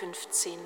115.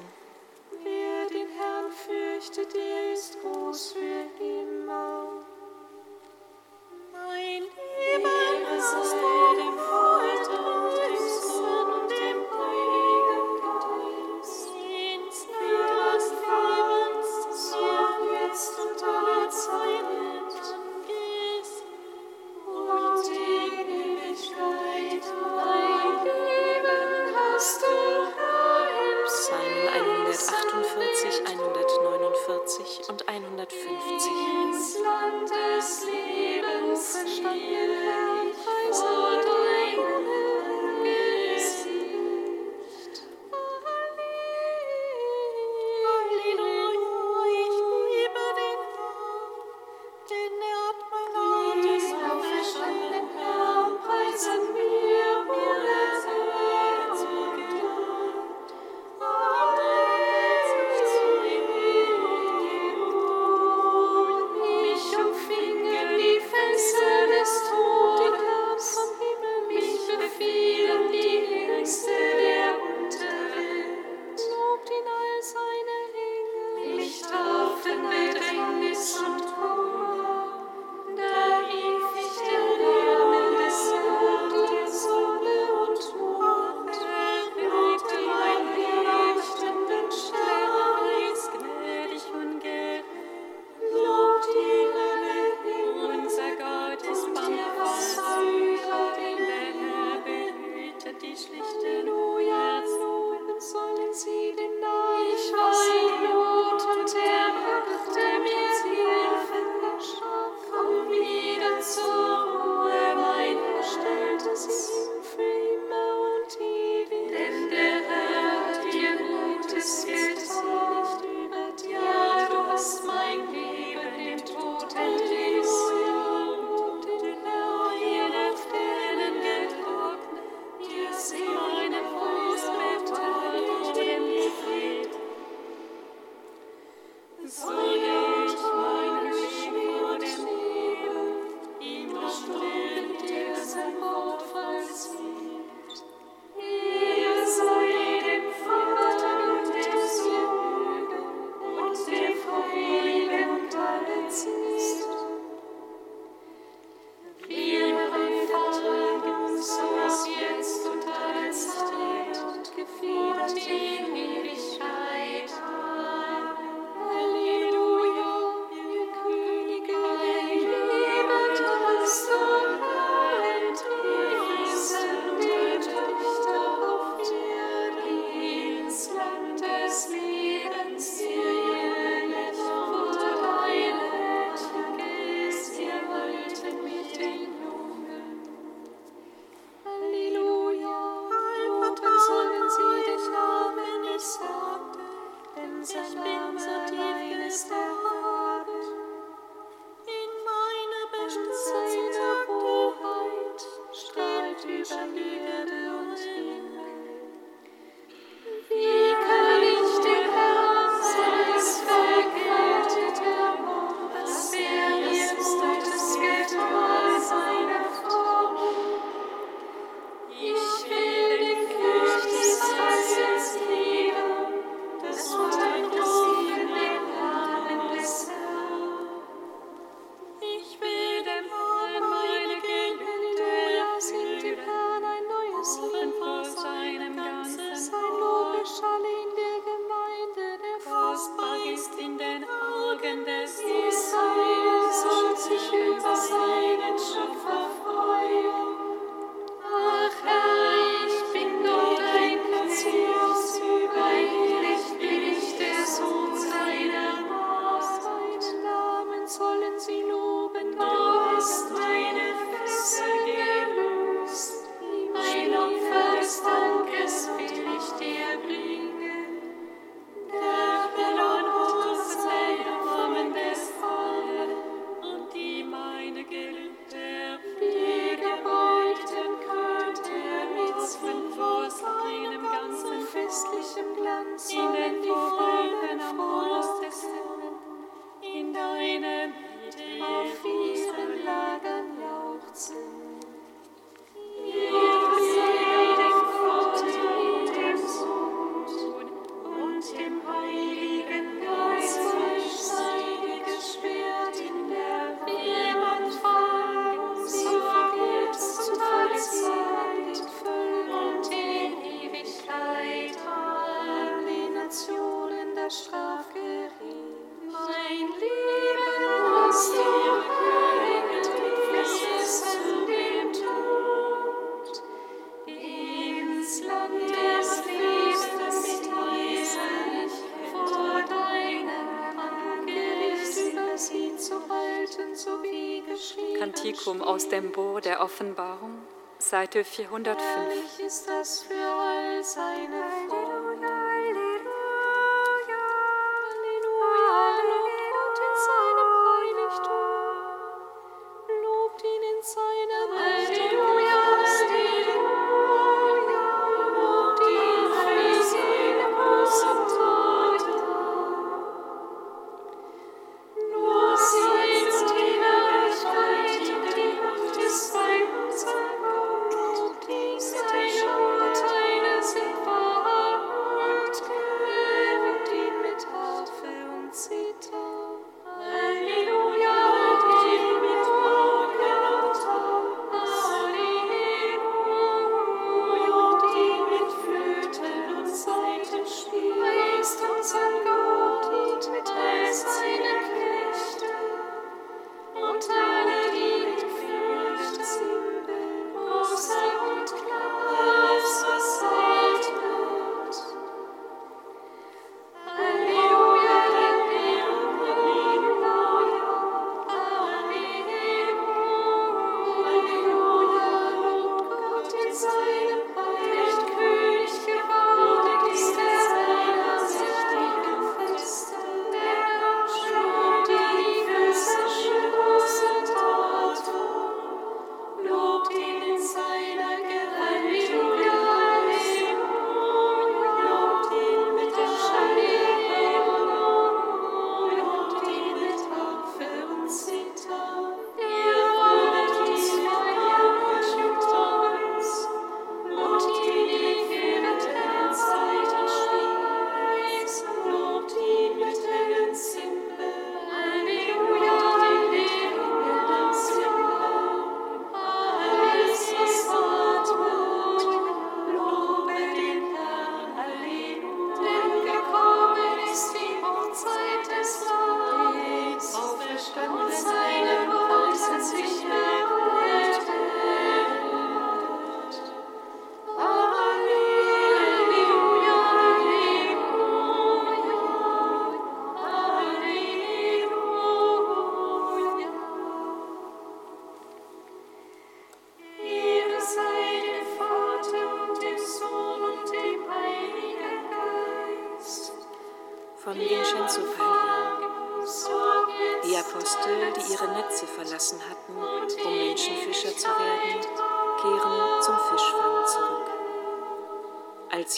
Kantikum aus dem Bo der Offenbarung, Seite 405. Herrlich ist das für all seine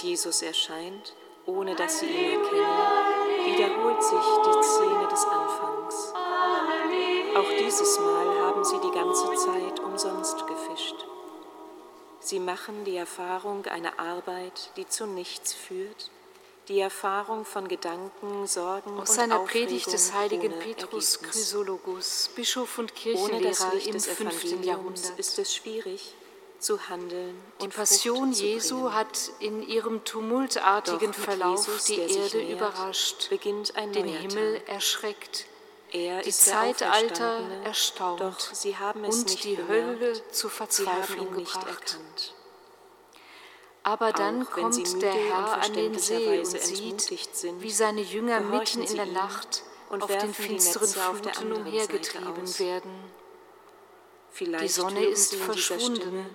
Jesus erscheint, ohne dass sie ihn erkennen, wiederholt sich die Szene des Anfangs. Auch dieses Mal haben sie die ganze Zeit umsonst gefischt. Sie machen die Erfahrung einer Arbeit, die zu nichts führt, die Erfahrung von Gedanken, Sorgen Aus und seiner Aufregung Predigt des heiligen Petrus Ergebnis. Chrysologus, Bischof und Kirchenlehrer im des 5. Evangeliums Jahrhundert. ist es schwierig, zu handeln Die Passion zu Jesu hat in ihrem tumultartigen Verlauf Jesus, die Erde nähert, überrascht, den Himmel Tag. erschreckt, Er die Zeitalter erstaunt und die bemerkt. Hölle zur haben Verzweiflung gebracht. erkannt. Aber dann Auch kommt der Herr an den See und sieht, sind, wie seine Jünger mitten in der Nacht und auf den finsteren Fluten umhergetrieben werden. Vielleicht Die Sonne ist verschwunden.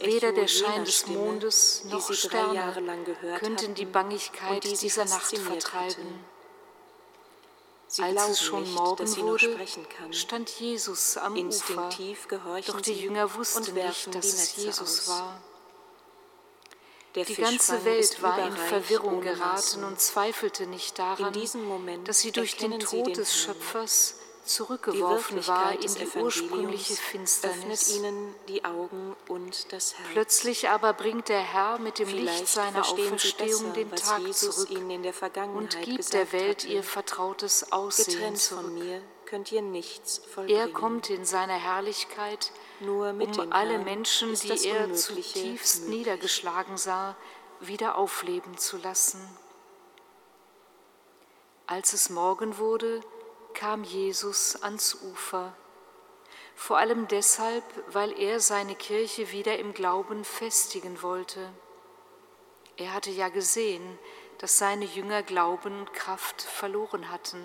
Weder der Schein des Mondes noch Sterne könnten die Bangigkeit dieser Nacht vertreiben. Als es schon Morgen wurde, sprechen kann. stand Jesus am Ufer. Doch die Jünger wussten nicht, dass es Jesus war. Der Die ganze Welt war in Verwirrung geraten und zweifelte nicht daran, dass sie durch den Tod des. Schöpfers zurückgeworfen war in die ursprüngliche Finsternis. ihnen die Augen und das Herz. Plötzlich aber bringt der Herr mit dem Licht Vielleicht seiner verstehen sie Auferstehung besser, den Tag Jesus zurück ihnen in der Vergangenheit und gibt der Welt hatte. ihr vertrautes Aussehen Getrennt zurück. von mir könnt ihr nichts vollbringen. Er kommt in seiner Herrlichkeit, Nur mit um alle Herrn Menschen, die er zutiefst möglich. niedergeschlagen sah, wieder aufleben zu lassen. Als es Morgen wurde, kam Jesus ans Ufer, vor allem deshalb, weil er seine Kirche wieder im Glauben festigen wollte. Er hatte ja gesehen, dass seine Jünger Glauben und Kraft verloren hatten.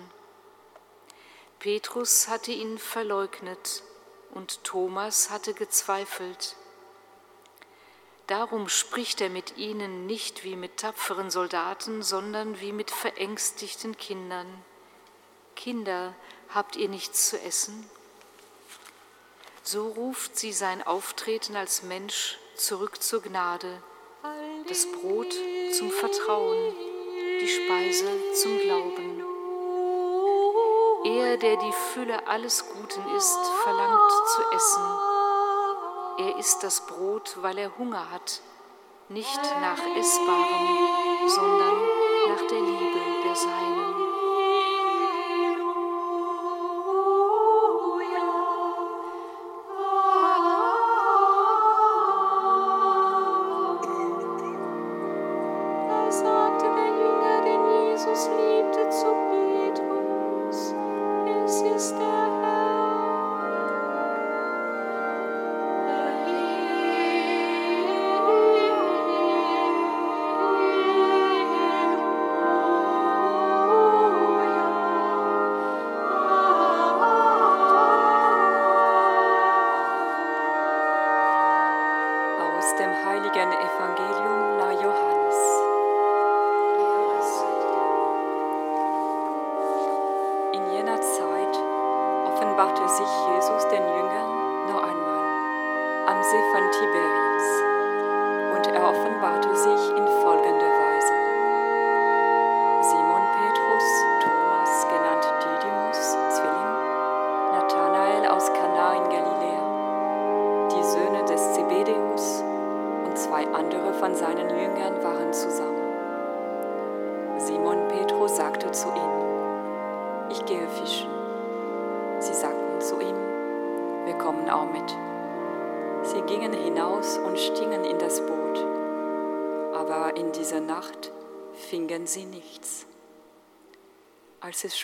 Petrus hatte ihn verleugnet und Thomas hatte gezweifelt. Darum spricht er mit ihnen nicht wie mit tapferen Soldaten, sondern wie mit verängstigten Kindern. Kinder, habt ihr nichts zu essen? So ruft sie sein Auftreten als Mensch zurück zur Gnade, das Brot zum Vertrauen, die Speise zum Glauben. Er, der die Fülle alles Guten ist, verlangt zu essen. Er isst das Brot, weil er Hunger hat, nicht nach Essbarem, sondern nach der Liebe der Seinen.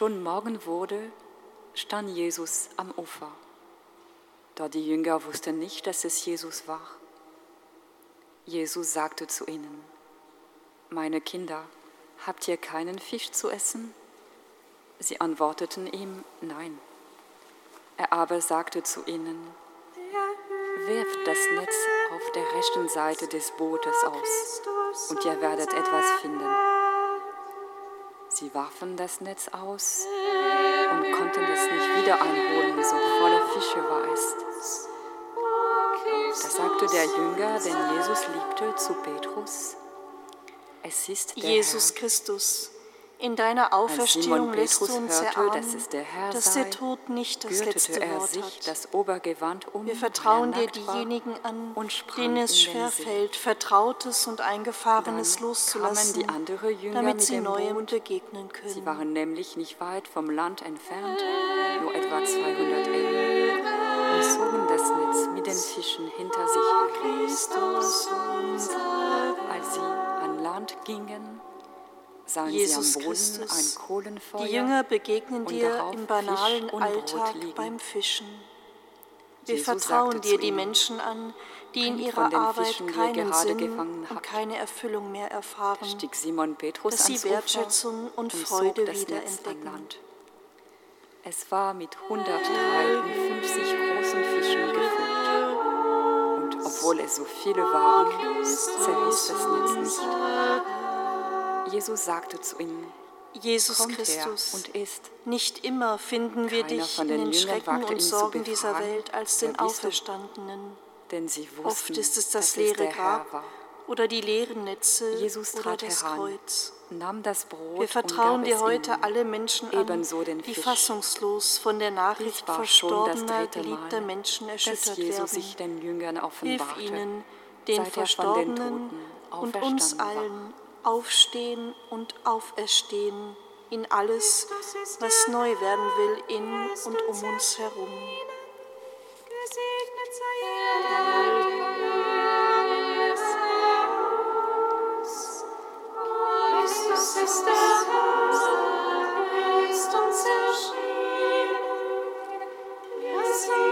Schon Morgen wurde, stand Jesus am Ufer. Da die Jünger wussten nicht, dass es Jesus war. Jesus sagte zu ihnen, meine Kinder, habt ihr keinen Fisch zu essen? Sie antworteten ihm, nein. Er aber sagte zu ihnen, werft das Netz auf der rechten Seite des Bootes aus und ihr werdet etwas finden. Sie warfen das Netz aus und konnten es nicht wieder einholen, so voller Fische war es. Da sagte der Jünger, den Jesus liebte, zu Petrus, es ist der Jesus Herr. Christus, In deiner Auferstehung lässt du uns hörte, erahnen, dass es der Herr dass der Tod nicht das letzte er Wort sich hat. das Obergewand um, Wir vertrauen er dir diejenigen an, denen es schwerfällt, Vertrautes und Eingefahrenes Dann loszulassen, damit mit sie Neuem begegnen Sie können. waren nämlich nicht weit vom Land entfernt, nur etwa 200 Ellen, und zogen das Netz mit den Fischen hinter sich her. Als sie an Land gingen, sahen Jesus sie am Boden Christus, ein Kohlenfeuer. Die Jünger begegnen und dir im banalen und Alltag beim Fischen. Wir Jesus vertrauen dir zu die Menschen an, die in "Bringt ihrer Arbeit Fischen, keinen gerade Sinn gefangen und habt." keine Erfüllung mehr erfahren, stieg Simon Petrus dass sie Wertschätzung und zog Freude das wieder Netz an entdecken. Land. Es war mit 153 großen Fischen gefüllt. Und obwohl es so viele waren, zerriss das Netz nicht. Jesus sagte zu ihnen, Jesus kommt Christus, und isst. nicht immer finden wir dich von in den den Schrecken und Sorgen dieser Welt als "Wer den bist du?" Auferstandenen. Denn sie wussten, Oft ist es das dass leere Grab oder die leeren Netze Jesus oder das heran, Kreuz. nahm das Brot Wir vertrauen und dir heute ihnen. alle Menschen an, die fassungslos von der Nachricht verstorbener, geliebter Menschen erschüttert werden. sich den Jüngern Hilf ihnen, den er Verstorbenen und uns allen aufstehen und auferstehen in alles, was neu werden will in und um uns herum. Gesegnet sei er. Christus ist der Herr, er ist uns erschienen. Gesegnet sei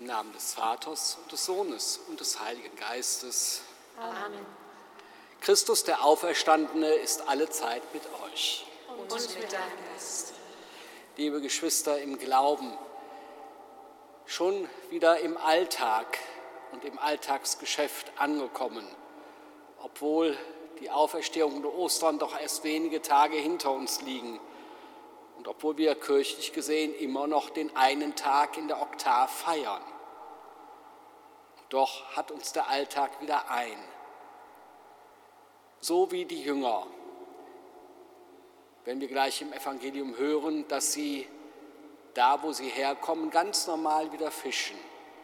Im Namen des Vaters und des Sohnes und des Heiligen Geistes. Amen. Christus, der Auferstandene, ist alle Zeit mit euch. Und mit deinem Geist. Liebe Geschwister im Glauben, schon wieder im Alltag und im Alltagsgeschäft angekommen, obwohl die Auferstehung und Ostern doch erst wenige Tage hinter uns liegen und obwohl wir kirchlich gesehen immer noch den einen Tag in der Oktav feiern. Doch hat uns der Alltag wieder ein. So wie die Jünger, wenn wir gleich im Evangelium hören, dass sie da, wo sie herkommen, ganz normal wieder fischen,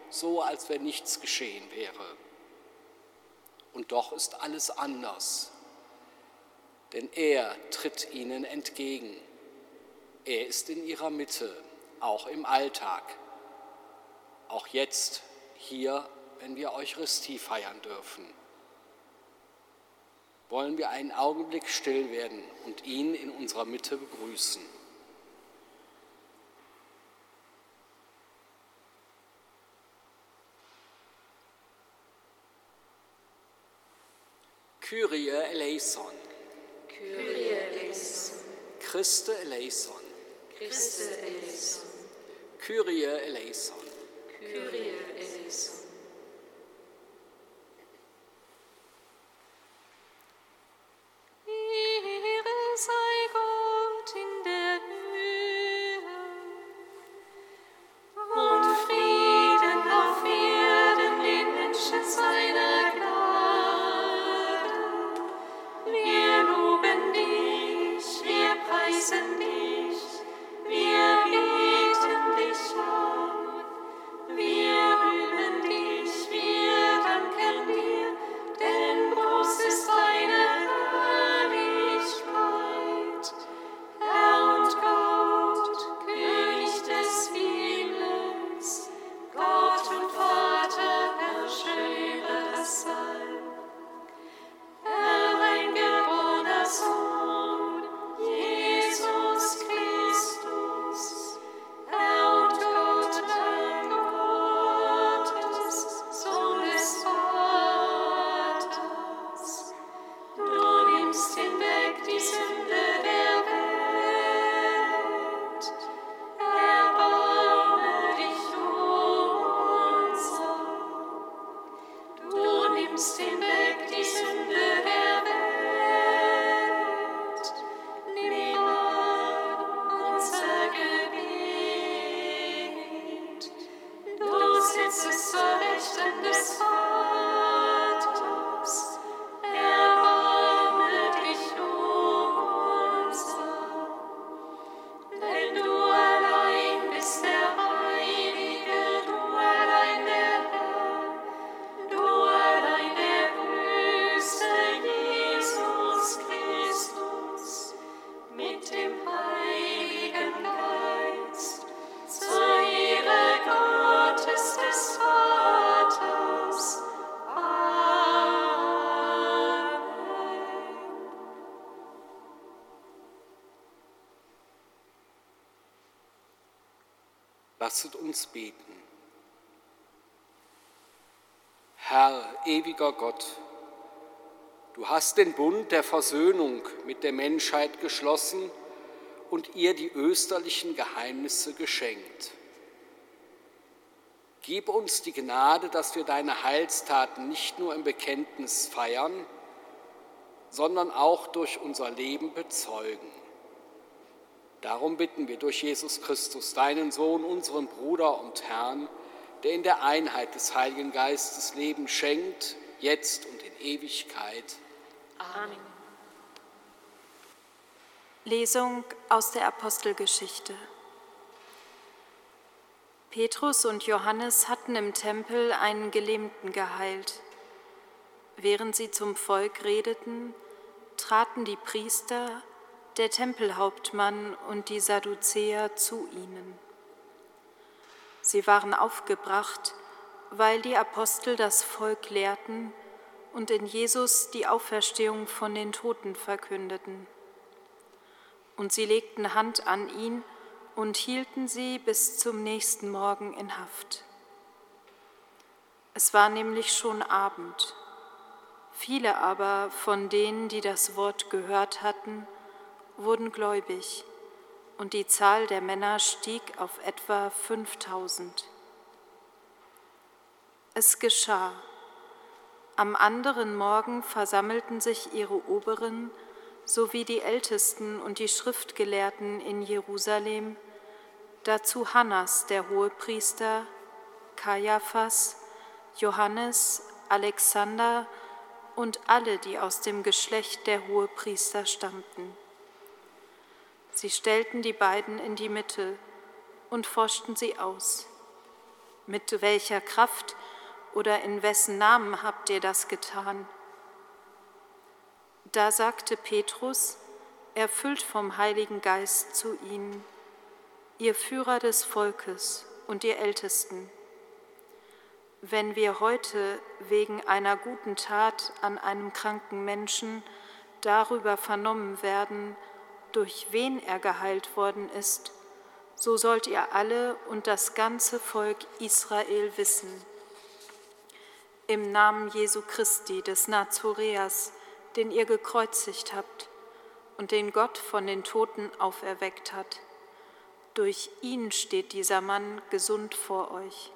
so als wenn nichts geschehen wäre. Und doch ist alles anders, denn er tritt ihnen entgegen. Er ist in ihrer Mitte, auch im Alltag, auch jetzt hier, wenn wir Eucharistie feiern dürfen. Wollen wir einen Augenblick still werden und ihn in unserer Mitte begrüßen. Kyrie eleison. Kyrie eleison. Christe eleison. Christe eleison. Kyrie eleison. Kyrie eleison. Uns beten. Herr, ewiger Gott, du hast den Bund der Versöhnung mit der Menschheit geschlossen und ihr die österlichen Geheimnisse geschenkt. Gib uns die Gnade, dass wir deine Heilstaten nicht nur im Bekenntnis feiern, sondern auch durch unser Leben bezeugen. Darum bitten wir durch Jesus Christus, deinen Sohn, unseren Bruder und Herrn, der in der Einheit des Heiligen Geistes Leben schenkt, jetzt und in Ewigkeit. Amen. Lesung aus der Apostelgeschichte. Petrus und Johannes hatten im Tempel einen Gelähmten geheilt. Während sie zum Volk redeten, traten die Priester, der Tempelhauptmann und die Sadduzäer zu ihnen. Sie waren aufgebracht, weil die Apostel das Volk lehrten und in Jesus die Auferstehung von den Toten verkündeten. Und sie legten Hand an ihn und hielten sie bis zum nächsten Morgen in Haft. Es war nämlich schon Abend. Viele aber von denen, die das Wort gehört hatten, wurden gläubig, und die Zahl der Männer stieg auf etwa 5000. Es geschah. Am anderen Morgen versammelten sich ihre Oberen sowie die Ältesten und die Schriftgelehrten in Jerusalem, dazu Hannas, der Hohepriester, Kaiaphas, Johannes, Alexander und alle, die aus dem Geschlecht der Hohepriester stammten. Sie stellten die beiden in die Mitte und forschten sie aus. Mit welcher Kraft oder in wessen Namen habt ihr das getan? Da sagte Petrus, erfüllt vom Heiligen Geist zu ihnen, ihr Führer des Volkes und ihr Ältesten, wenn wir heute wegen einer guten Tat an einem kranken Menschen darüber vernommen werden, durch wen er geheilt worden ist, so sollt ihr alle und das ganze Volk Israel wissen. Im Namen Jesu Christi des Nazoreas, den ihr gekreuzigt habt und den Gott von den Toten auferweckt hat, durch ihn steht dieser Mann gesund vor euch.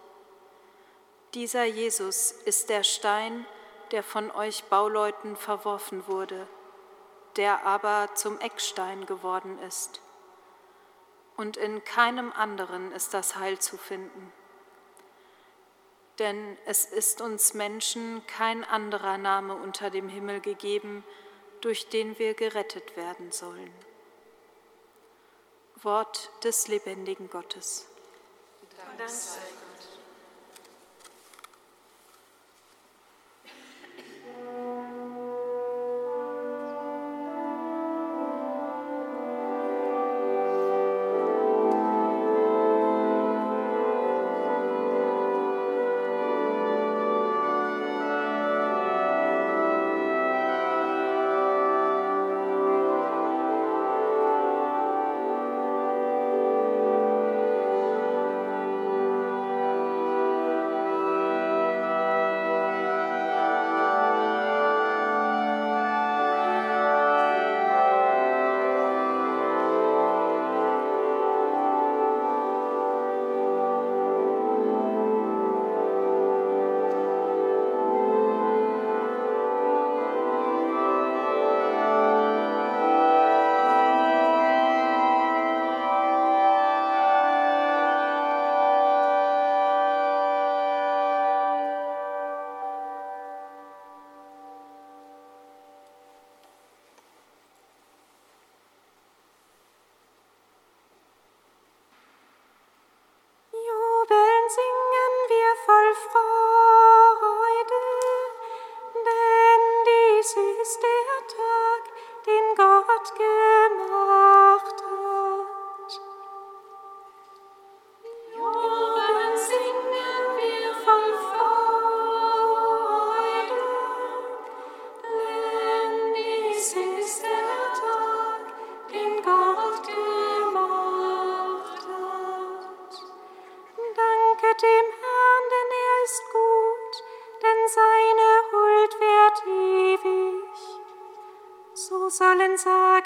Dieser Jesus ist der Stein, der von euch Bauleuten verworfen wurde der aber zum Eckstein geworden ist. Und in keinem anderen ist das Heil zu finden. Denn es ist uns Menschen kein anderer Name unter dem Himmel gegeben, durch den wir gerettet werden sollen. Wort des lebendigen Gottes. Dank sei sollen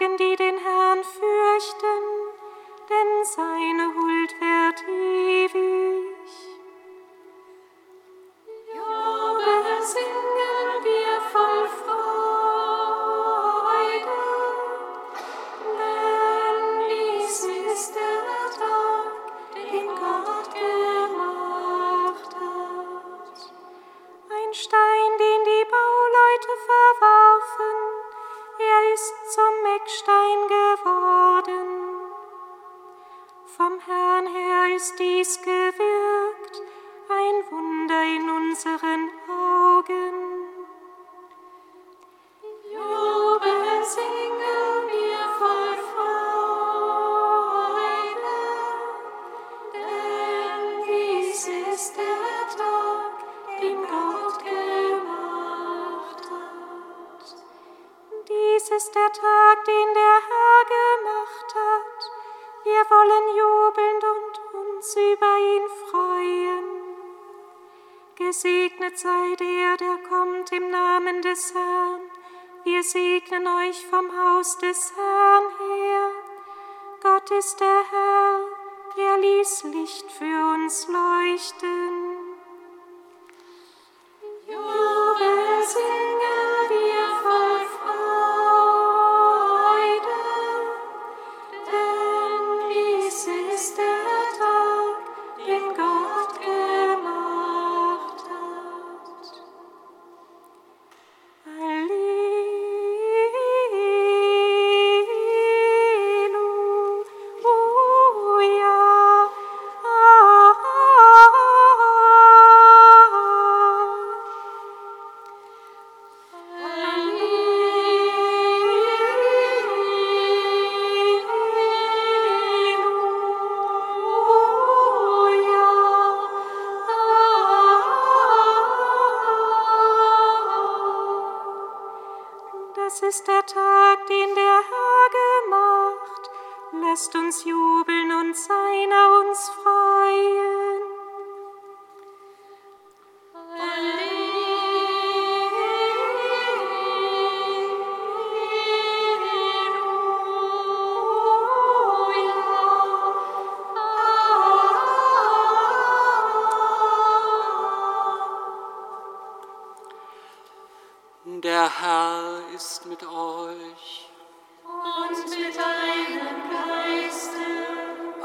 second dies gewirkt, ein Wunder in unseren segnen euch vom Haus des Herrn her. Gott ist der Herr, er ließ Licht für uns leuchten.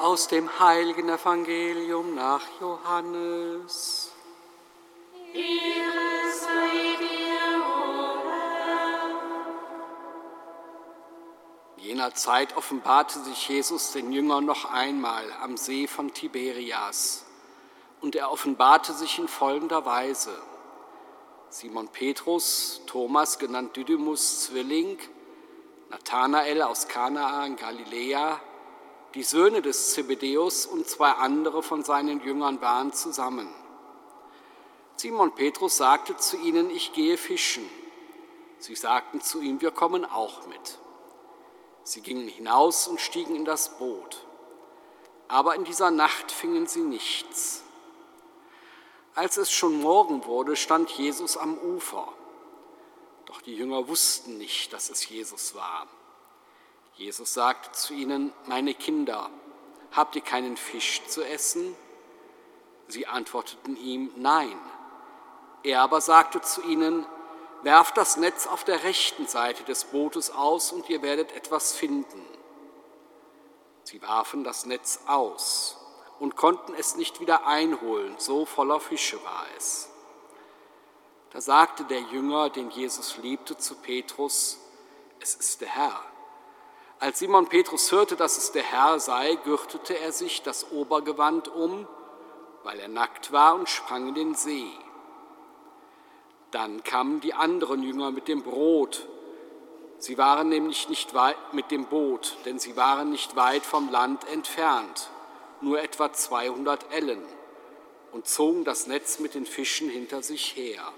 Aus dem heiligen Evangelium nach Johannes. Ehre sei dir, o. In jener Zeit offenbarte sich Jesus den Jüngern noch einmal am See von Tiberias. Und er offenbarte sich in folgender Weise. Simon Petrus, Thomas genannt Didymus Zwilling, Nathanael aus Kanaa in Galiläa, die Söhne des Zebedeus und zwei andere von seinen Jüngern waren zusammen. Simon Petrus sagte zu ihnen, ich gehe fischen. Sie sagten zu ihm, wir kommen auch mit. Sie gingen hinaus und stiegen in das Boot. Aber in dieser Nacht fingen sie nichts. Als es schon Morgen wurde, stand Jesus am Ufer. Doch die Jünger wussten nicht, dass es Jesus war. Jesus sagte zu ihnen, meine Kinder, habt ihr keinen Fisch zu essen? Sie antworteten ihm, nein. Er aber sagte zu ihnen, werft das Netz auf der rechten Seite des Bootes aus und ihr werdet etwas finden. Sie warfen das Netz aus und konnten es nicht wieder einholen, so voller Fische war es. Da sagte der Jünger, den Jesus liebte, zu Petrus, es ist der Herr. Als Simon Petrus hörte, dass es der Herr sei, gürtete er sich das Obergewand um, weil er nackt war, und sprang in den See. Dann kamen die anderen Jünger mit dem Brot. Sie waren nämlich nicht weit mit dem Boot, denn sie waren nicht weit vom Land entfernt, nur etwa 200 Ellen, und zogen das Netz mit den Fischen hinter sich her.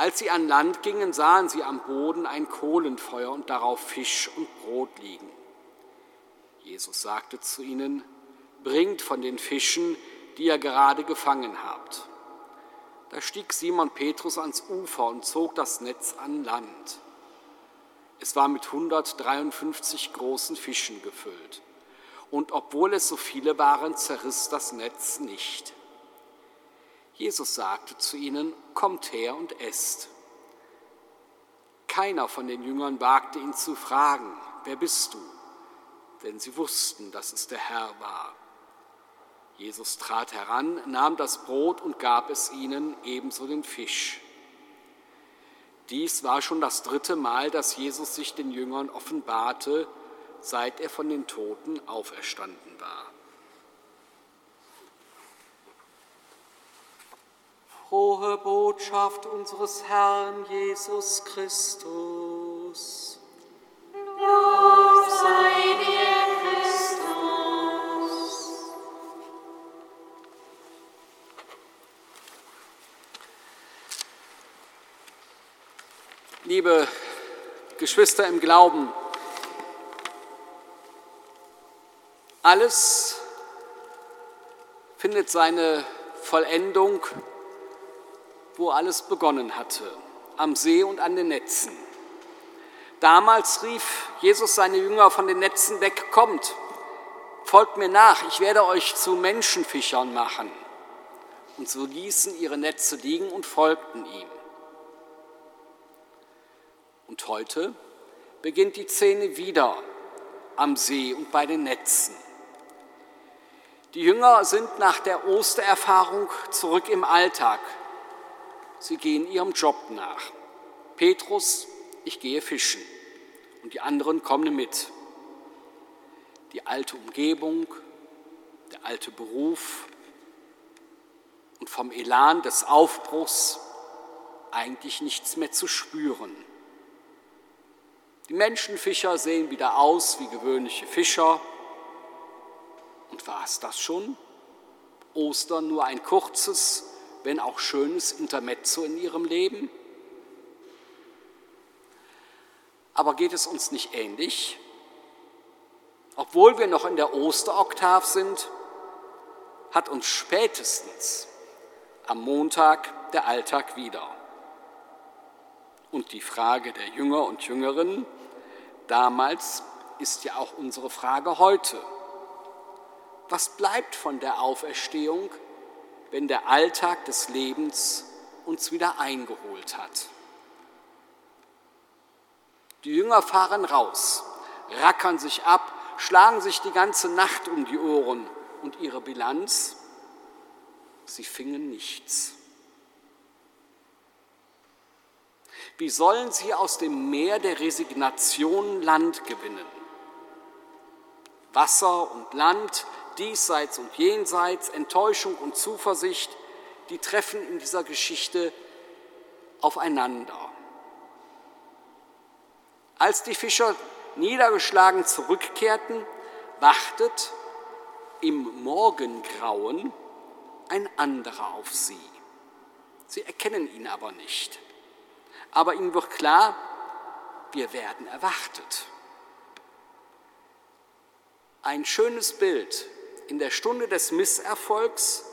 Als sie an Land gingen, sahen sie am Boden ein Kohlenfeuer und darauf Fisch und Brot liegen. Jesus sagte zu ihnen, bringt von den Fischen, die ihr gerade gefangen habt. Da stieg Simon Petrus ans Ufer und zog das Netz an Land. Es war mit 153 großen Fischen gefüllt. Und obwohl es so viele waren, zerriss das Netz nicht. Jesus sagte zu ihnen, kommt her und esst. Keiner von den Jüngern wagte ihn zu fragen, wer bist du? Denn sie wussten, dass es der Herr war. Jesus trat heran, nahm das Brot und gab es ihnen, ebenso den Fisch. Dies war schon das dritte Mal, dass Jesus sich den Jüngern offenbarte, seit er von den Toten auferstanden war. Frohe Botschaft unseres Herrn Jesus Christus. Lob sei dir, Christus. Liebe Geschwister im Glauben, alles findet seine Vollendung, wo alles begonnen hatte, am See und an den Netzen. Damals rief Jesus seine Jünger von den Netzen weg, kommt, folgt mir nach, ich werde euch zu Menschenfischern machen. Und so ließen ihre Netze liegen und folgten ihm. Und heute beginnt die Szene wieder am See und bei den Netzen. Die Jünger sind nach der Ostererfahrung zurück im Alltag. Sie gehen ihrem Job nach. Petrus, ich gehe fischen. Und die anderen kommen mit. Die alte Umgebung, der alte Beruf und vom Elan des Aufbruchs eigentlich nichts mehr zu spüren. Die Menschenfischer sehen wieder aus wie gewöhnliche Fischer. Und war es das schon? Ostern nur ein kurzes, wenn auch schönes Intermezzo in ihrem Leben? Aber geht es uns nicht ähnlich? Obwohl wir noch in der Osteroktav sind, hat uns spätestens am Montag der Alltag wieder. Und die Frage der Jünger und Jüngerinnen damals ist ja auch unsere Frage heute. Was bleibt von der Auferstehung, wenn der Alltag des Lebens uns wieder eingeholt hat? Die Jünger fahren raus, rackern sich ab, schlagen sich die ganze Nacht um die Ohren und ihre Bilanz, sie fingen nichts. Wie sollen sie aus dem Meer der Resignation Land gewinnen? Wasser und Land, diesseits und jenseits, Enttäuschung und Zuversicht, die treffen in dieser Geschichte aufeinander. Als die Fischer niedergeschlagen zurückkehrten, wartet im Morgengrauen ein anderer auf sie. Sie erkennen ihn aber nicht aber ihnen wird klar, wir werden erwartet. Ein schönes Bild in der Stunde des Misserfolgs,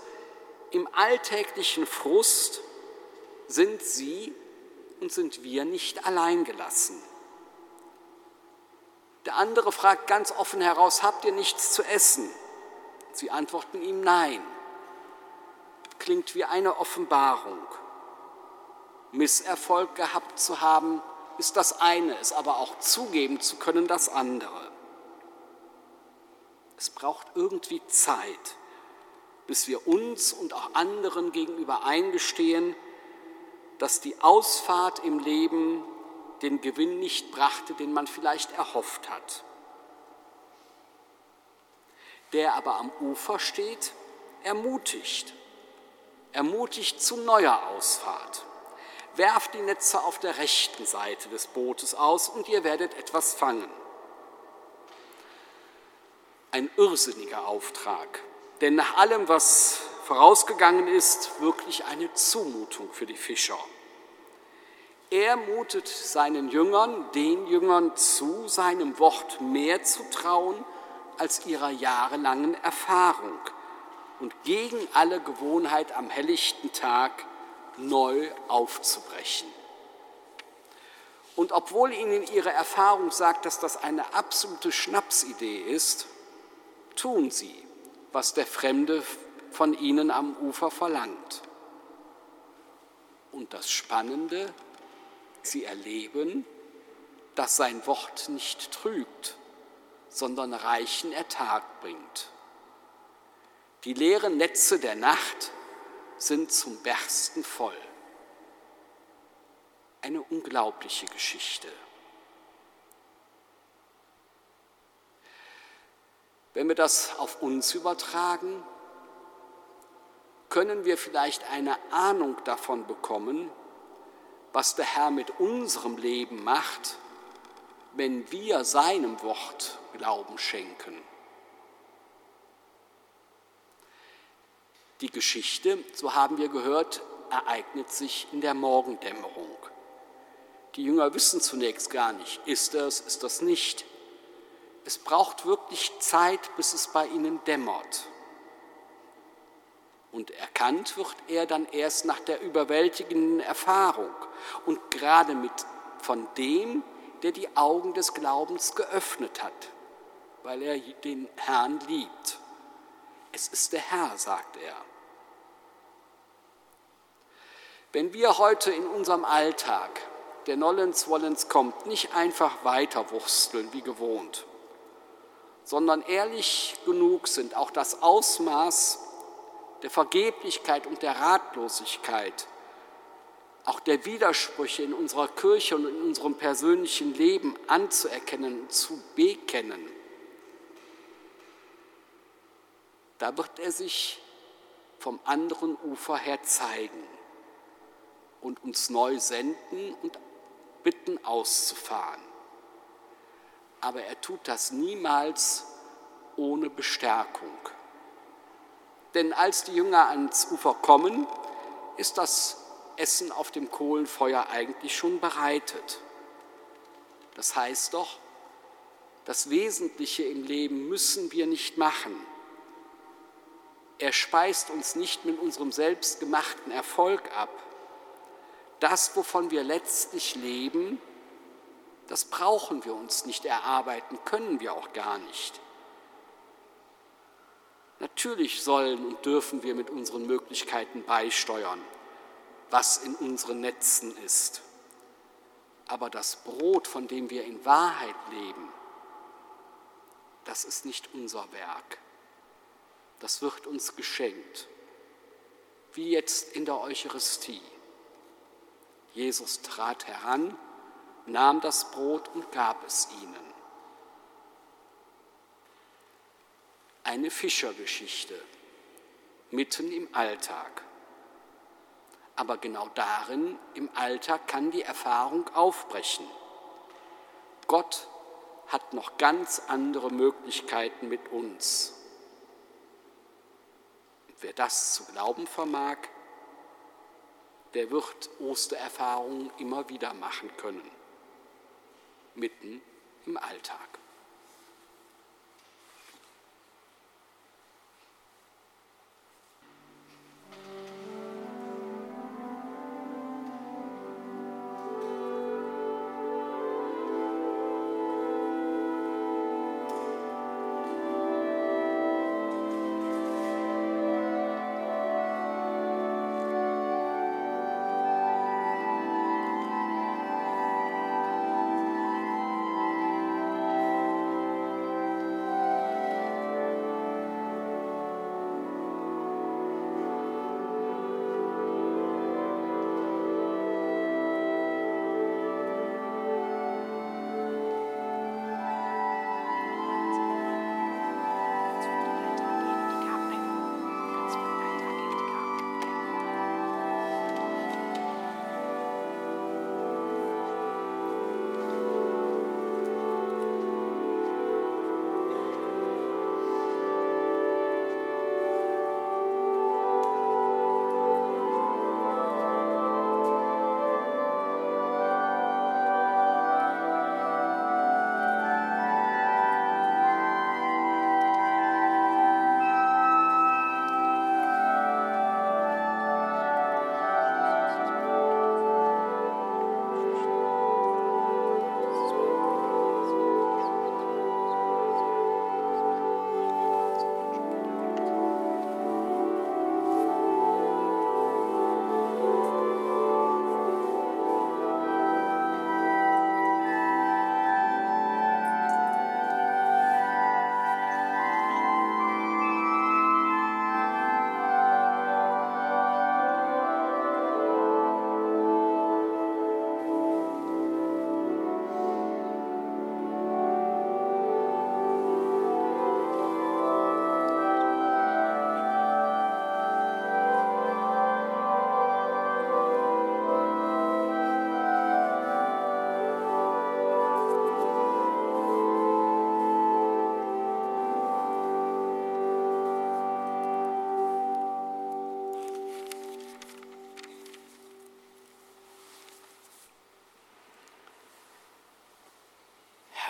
im alltäglichen Frust sind sie und sind wir nicht allein gelassen. Der andere fragt ganz offen heraus, habt ihr nichts zu essen? Sie antworten ihm nein. Klingt wie eine Offenbarung. Misserfolg gehabt zu haben, ist das eine, es aber auch zugeben zu können, das andere. Es braucht irgendwie Zeit, bis wir uns und auch anderen gegenüber eingestehen, dass die Ausfahrt im Leben den Gewinn nicht brachte, den man vielleicht erhofft hat. Der aber am Ufer steht, ermutigt, ermutigt zu neuer Ausfahrt werft die Netze auf der rechten Seite des Bootes aus und ihr werdet etwas fangen. Ein irrsinniger Auftrag, denn nach allem, was vorausgegangen ist, wirklich eine Zumutung für die Fischer. Er mutet seinen Jüngern, den Jüngern zu, seinem Wort mehr zu trauen als ihrer jahrelangen Erfahrung und gegen alle Gewohnheit am helllichten Tag neu aufzubrechen. Und obwohl ihnen ihre Erfahrung sagt, dass das eine absolute Schnapsidee ist, tun sie, was der Fremde von ihnen am Ufer verlangt. Und das Spannende, sie erleben, dass sein Wort nicht trügt, sondern reichen Ertrag bringt. Die leeren Netze der Nacht sind zum Bersten voll. Eine unglaubliche Geschichte. Wenn wir das auf uns übertragen, können wir vielleicht eine Ahnung davon bekommen, was der Herr mit unserem Leben macht, wenn wir seinem Wort Glauben schenken. Die Geschichte, so haben wir gehört, ereignet sich in der Morgendämmerung. Die Jünger wissen zunächst gar nicht, ist das, ist das nicht. Es braucht wirklich Zeit, bis es bei ihnen dämmert. Und erkannt wird er dann erst nach der überwältigenden Erfahrung und gerade mit von dem, der die Augen des Glaubens geöffnet hat, weil er den Herrn liebt. Es ist der Herr, sagt er. Wenn wir heute in unserem Alltag, der Nollens Wollens kommt, nicht einfach weiterwursteln wie gewohnt, sondern ehrlich genug sind, auch das Ausmaß der Vergeblichkeit und der Ratlosigkeit, auch der Widersprüche in unserer Kirche und in unserem persönlichen Leben anzuerkennen und zu bekennen, da wird er sich vom anderen Ufer her zeigen und uns neu senden und bitten auszufahren aber er tut das niemals ohne Bestärkung. Denn als die Jünger ans Ufer kommen, ist das Essen auf dem Kohlenfeuer eigentlich schon bereitet. Das heißt doch, das Wesentliche im Leben müssen wir nicht machen. Er speist uns nicht mit unserem selbstgemachten Erfolg ab. Das, wovon wir letztlich leben, das brauchen wir uns nicht erarbeiten, können wir auch gar nicht. Natürlich sollen und dürfen wir mit unseren Möglichkeiten beisteuern, was in unseren Netzen ist. Aber das Brot, von dem wir in Wahrheit leben, das ist nicht unser Werk. Das wird uns geschenkt, wie jetzt in der Eucharistie. Jesus trat heran nahm das Brot und gab es ihnen. Eine Fischergeschichte mitten im Alltag. Aber genau darin, im Alltag, kann die Erfahrung aufbrechen. Gott hat noch ganz andere Möglichkeiten mit uns. Wer das zu glauben vermag, der wird Ostererfahrungen immer wieder machen können mitten im Alltag. Thank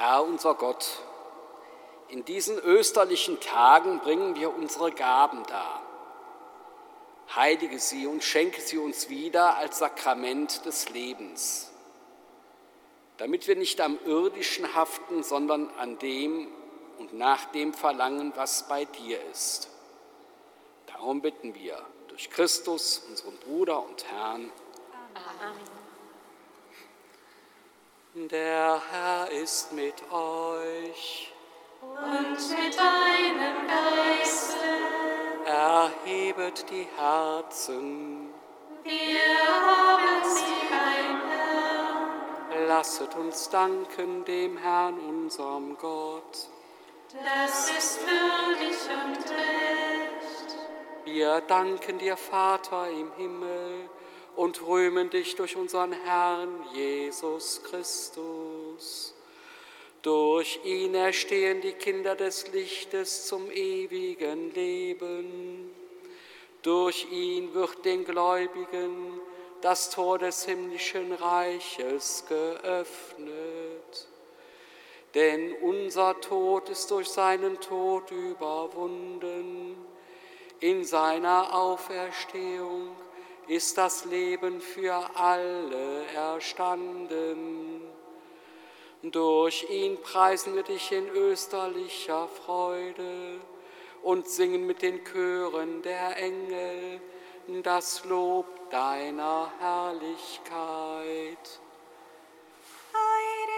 Herr unser Gott, in diesen österlichen Tagen bringen wir unsere Gaben dar. Heilige sie und schenke sie uns wieder als Sakrament des Lebens, damit wir nicht am irdischen haften, sondern an dem und nach dem verlangen, was bei dir ist. Darum bitten wir durch Christus, unseren Bruder und Herrn. Amen. Der Herr ist mit euch. Und mit deinem Geiste. Erhebet die Herzen. Wir haben sie beim Herrn. Lasset uns danken dem Herrn, unserem Gott. Das ist würdig und recht. Wir danken dir, Vater im Himmel und rühmen dich durch unseren Herrn Jesus Christus. Durch ihn erstehen die Kinder des Lichtes zum ewigen Leben. Durch ihn wird den Gläubigen das Tor des himmlischen Reiches geöffnet. Denn unser Tod ist durch seinen Tod überwunden. In seiner Auferstehung ist das Leben für alle erstanden. Durch ihn preisen wir dich in österlicher Freude und singen mit den Chören der Engel das Lob deiner Herrlichkeit. du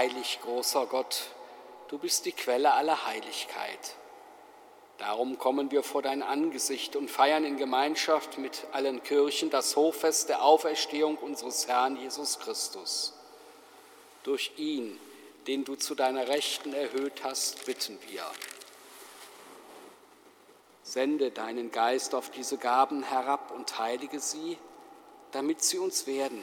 heilig, großer Gott, du bist die Quelle aller Heiligkeit. Darum kommen wir vor dein Angesicht und feiern in Gemeinschaft mit allen Kirchen das Hochfest der Auferstehung unseres Herrn Jesus Christus. Durch ihn, den du zu deiner Rechten erhöht hast, bitten wir. Sende deinen Geist auf diese Gaben herab und heilige sie, damit sie uns werden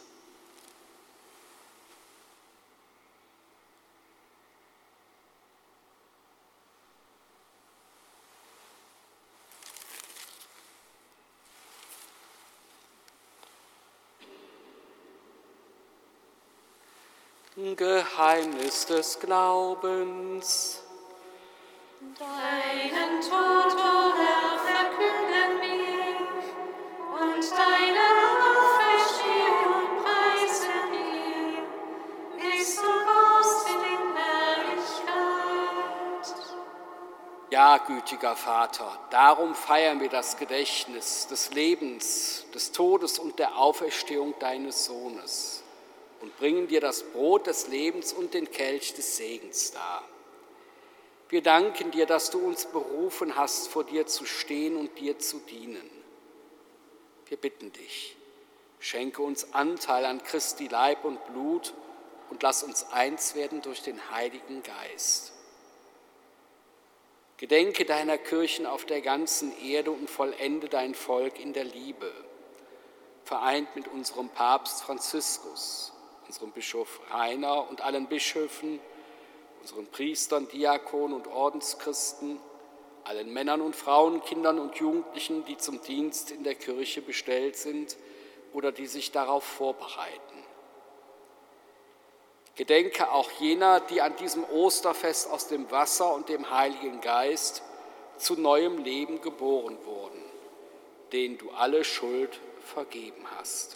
Geheimnis des Glaubens. Deinen Tod, o Herr, verkünden wir und deine Auferstehung preisen wir, bis du kommst in Herrlichkeit. Ja, Ja, gütiger Vater, darum feiern wir das Gedächtnis des Lebens, des Todes und der Auferstehung deines Sohnes und bringen dir das Brot des Lebens und den Kelch des Segens dar. Wir danken dir, dass du uns berufen hast, vor dir zu stehen und dir zu dienen. Wir bitten dich, schenke uns Anteil an Christi Leib und Blut und lass uns eins werden durch den Heiligen Geist. Gedenke deiner Kirchen auf der ganzen Erde und vollende dein Volk in der Liebe, vereint mit unserem Papst Franziskus, unserem Bischof Rainer und allen Bischöfen, unseren Priestern, Diakonen und Ordenschristen, allen Männern und Frauen, Kindern und Jugendlichen, die zum Dienst in der Kirche bestellt sind oder die sich darauf vorbereiten. Gedenke auch jener, die an diesem Osterfest aus dem Wasser und dem Heiligen Geist zu neuem Leben geboren wurden, denen du alle Schuld vergeben hast.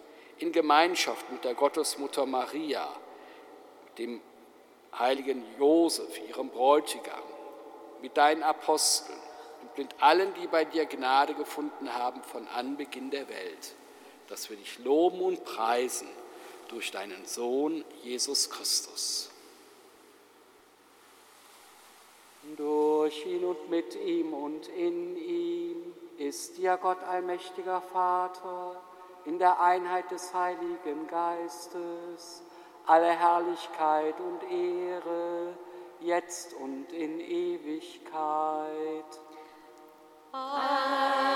in Gemeinschaft mit der Gottesmutter Maria, dem heiligen Josef, ihrem Bräutigam, mit deinen Aposteln und mit allen, die bei dir Gnade gefunden haben von Anbeginn der Welt, dass wir dich loben und preisen durch deinen Sohn Jesus Christus. Durch ihn und mit ihm und in ihm ist dir Gott allmächtiger Vater in der Einheit des Heiligen Geistes alle Herrlichkeit und Ehre, jetzt und in Ewigkeit. Amen.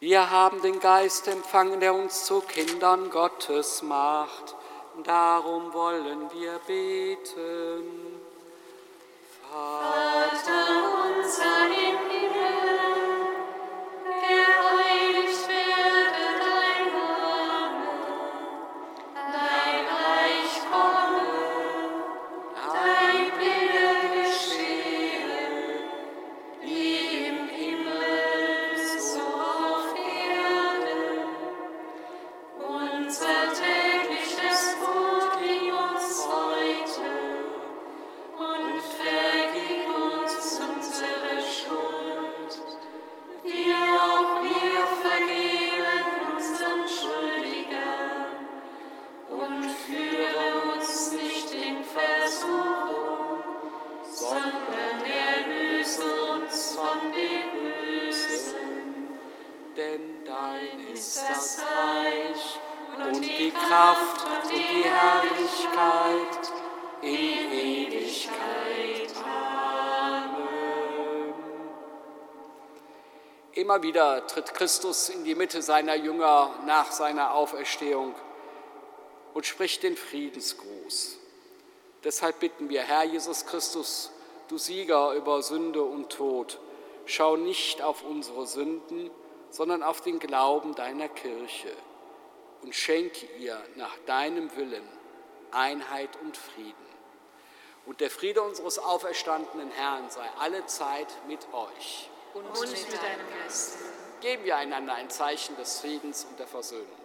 Wir haben den Geist empfangen, der uns zu Kindern Gottes macht. Darum wollen wir beten. Vater unser Immer wieder tritt Christus in die Mitte seiner Jünger nach seiner Auferstehung und spricht den Friedensgruß. Deshalb bitten wir, Herr Jesus Christus, du Sieger über Sünde und Tod, schau nicht auf unsere Sünden, sondern auf den Glauben deiner Kirche und schenke ihr nach deinem Willen Einheit und Frieden. Und der Friede unseres auferstandenen Herrn sei alle Zeit mit euch und, mit deinem Geist. Geben wir einander ein Zeichen des Friedens und der Versöhnung.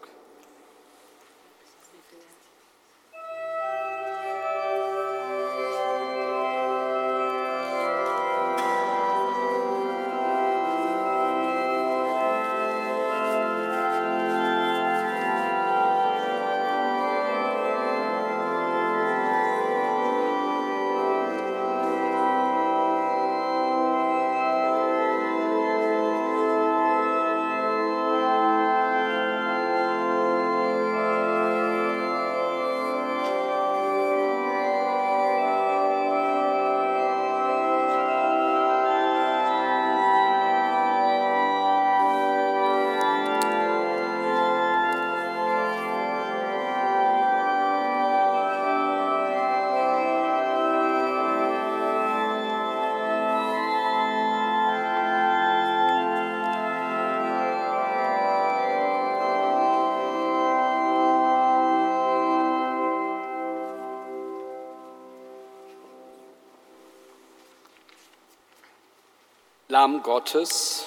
Lamm Gottes,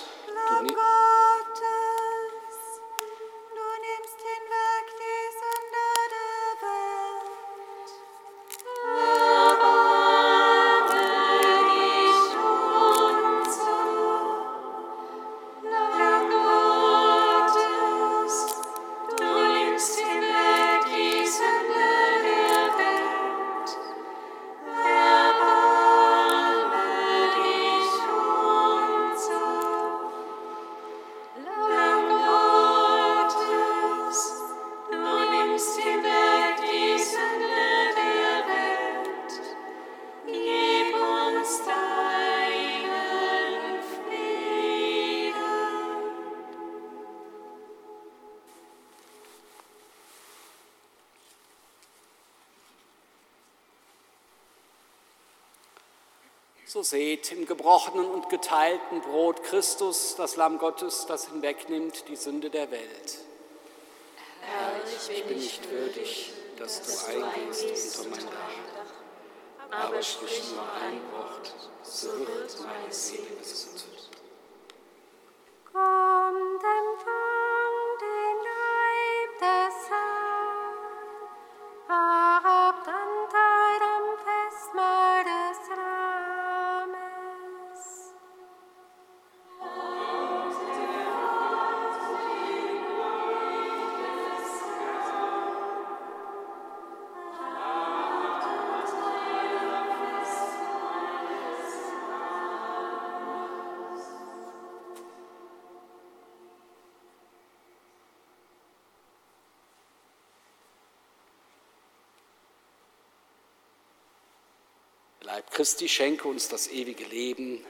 so seht im gebrochenen und geteilten Brot Christus, das Lamm Gottes, das hinwegnimmt die Sünde der Welt. ich bin nicht würdig, dass du eingehst unter mein Dach, aber sprich nur ein Wort, so wird meine Seele gesund. Christi schenke uns das ewige Leben.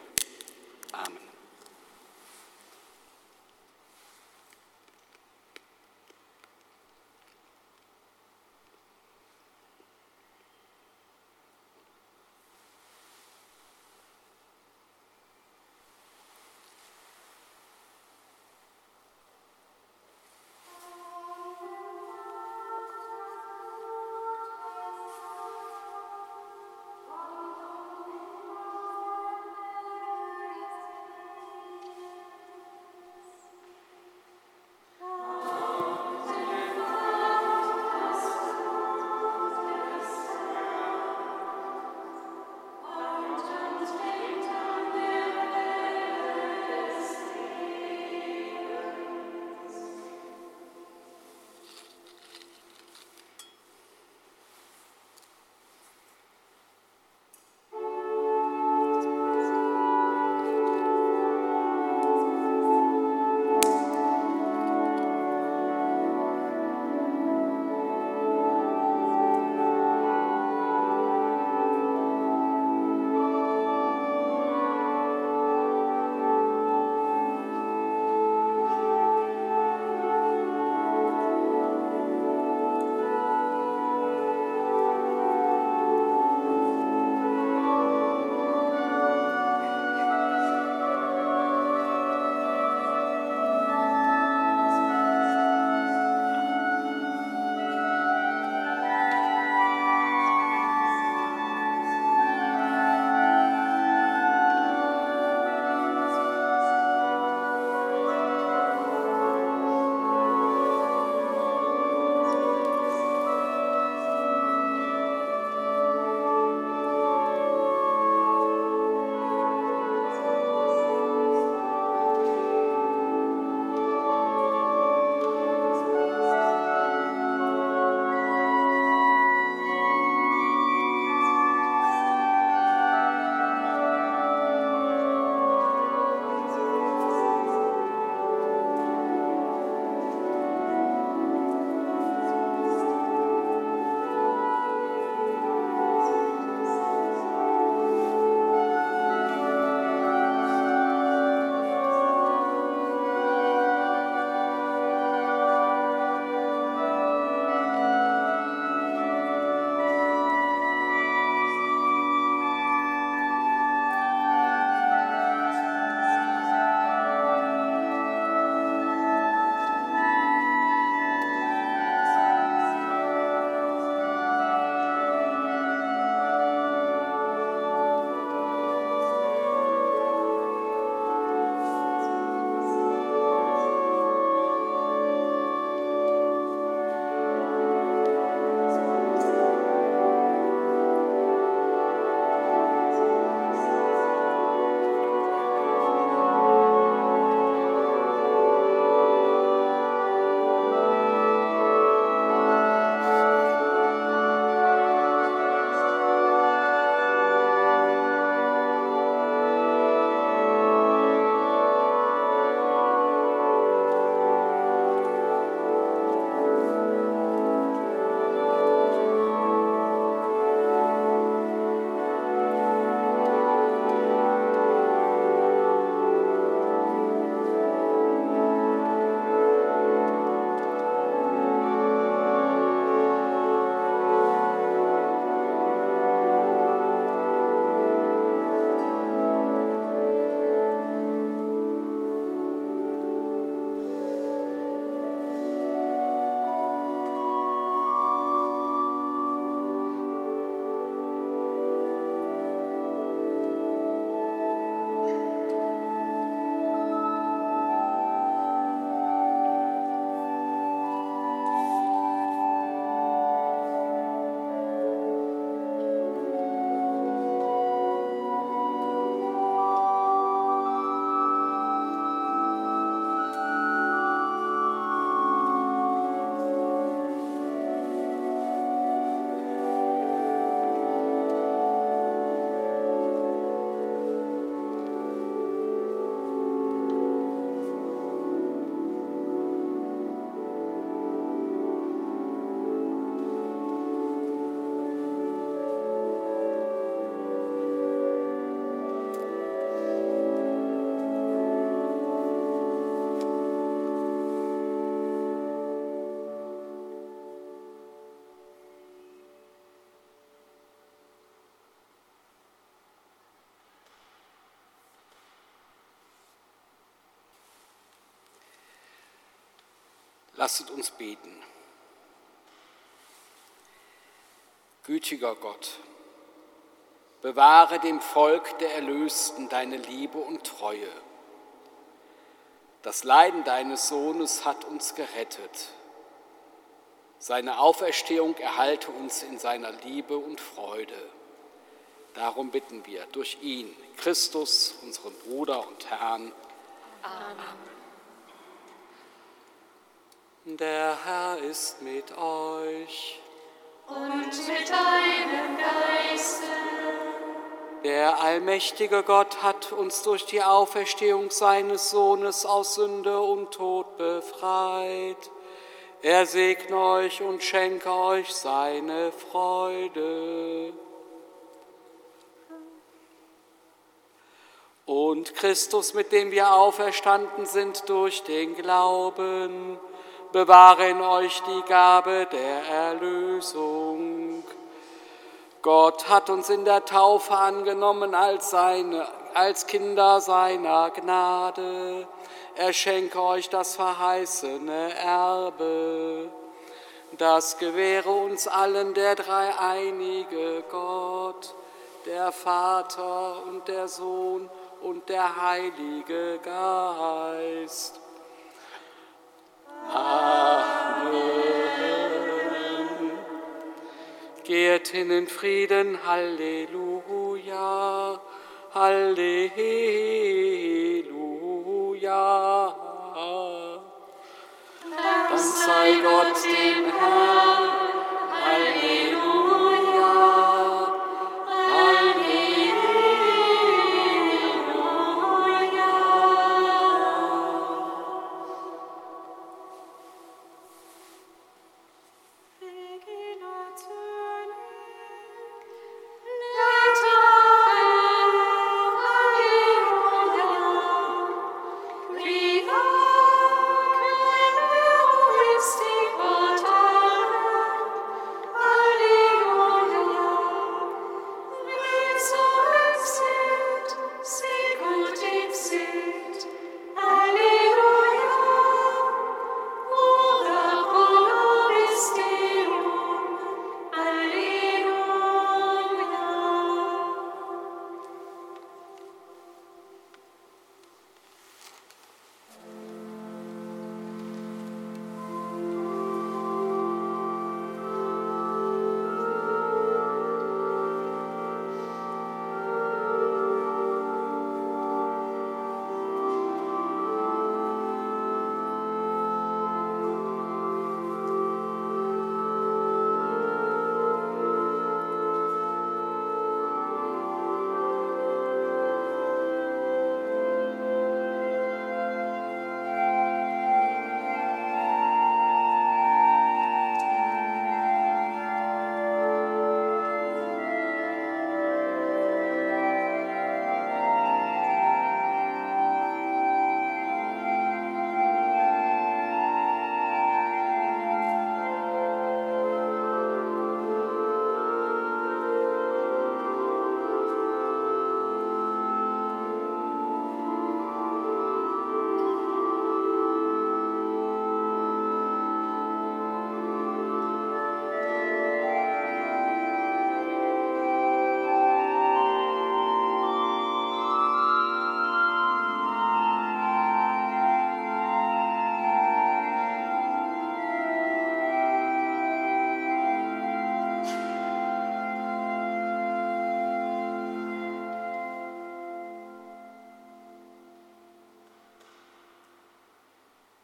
Lasset uns beten. Gütiger Gott, bewahre dem Volk der Erlösten deine Liebe und Treue. Das Leiden deines Sohnes hat uns gerettet. Seine Auferstehung erhalte uns in seiner Liebe und Freude. Darum bitten wir durch ihn, Christus, unseren Bruder und Herrn. Amen. Der Herr ist mit euch. Und mit deinem Geiste. Der allmächtige Gott hat uns durch die Auferstehung seines Sohnes aus Sünde und Tod befreit. Er segne euch und schenke euch seine Freude. Und Christus, mit dem wir auferstanden sind durch den Glauben, bewahre in euch die Gabe der Erlösung. Gott hat uns in der Taufe angenommen als, seine, als Kinder seiner Gnade. Er schenke euch das verheißene Erbe. Das gewähre uns allen der dreieinige Gott, der Vater und der Sohn und der Heilige Geist. Amen. Geht hin in Frieden, Halleluja, Halleluja. Dank sei Gott dem Herrn, Halleluja.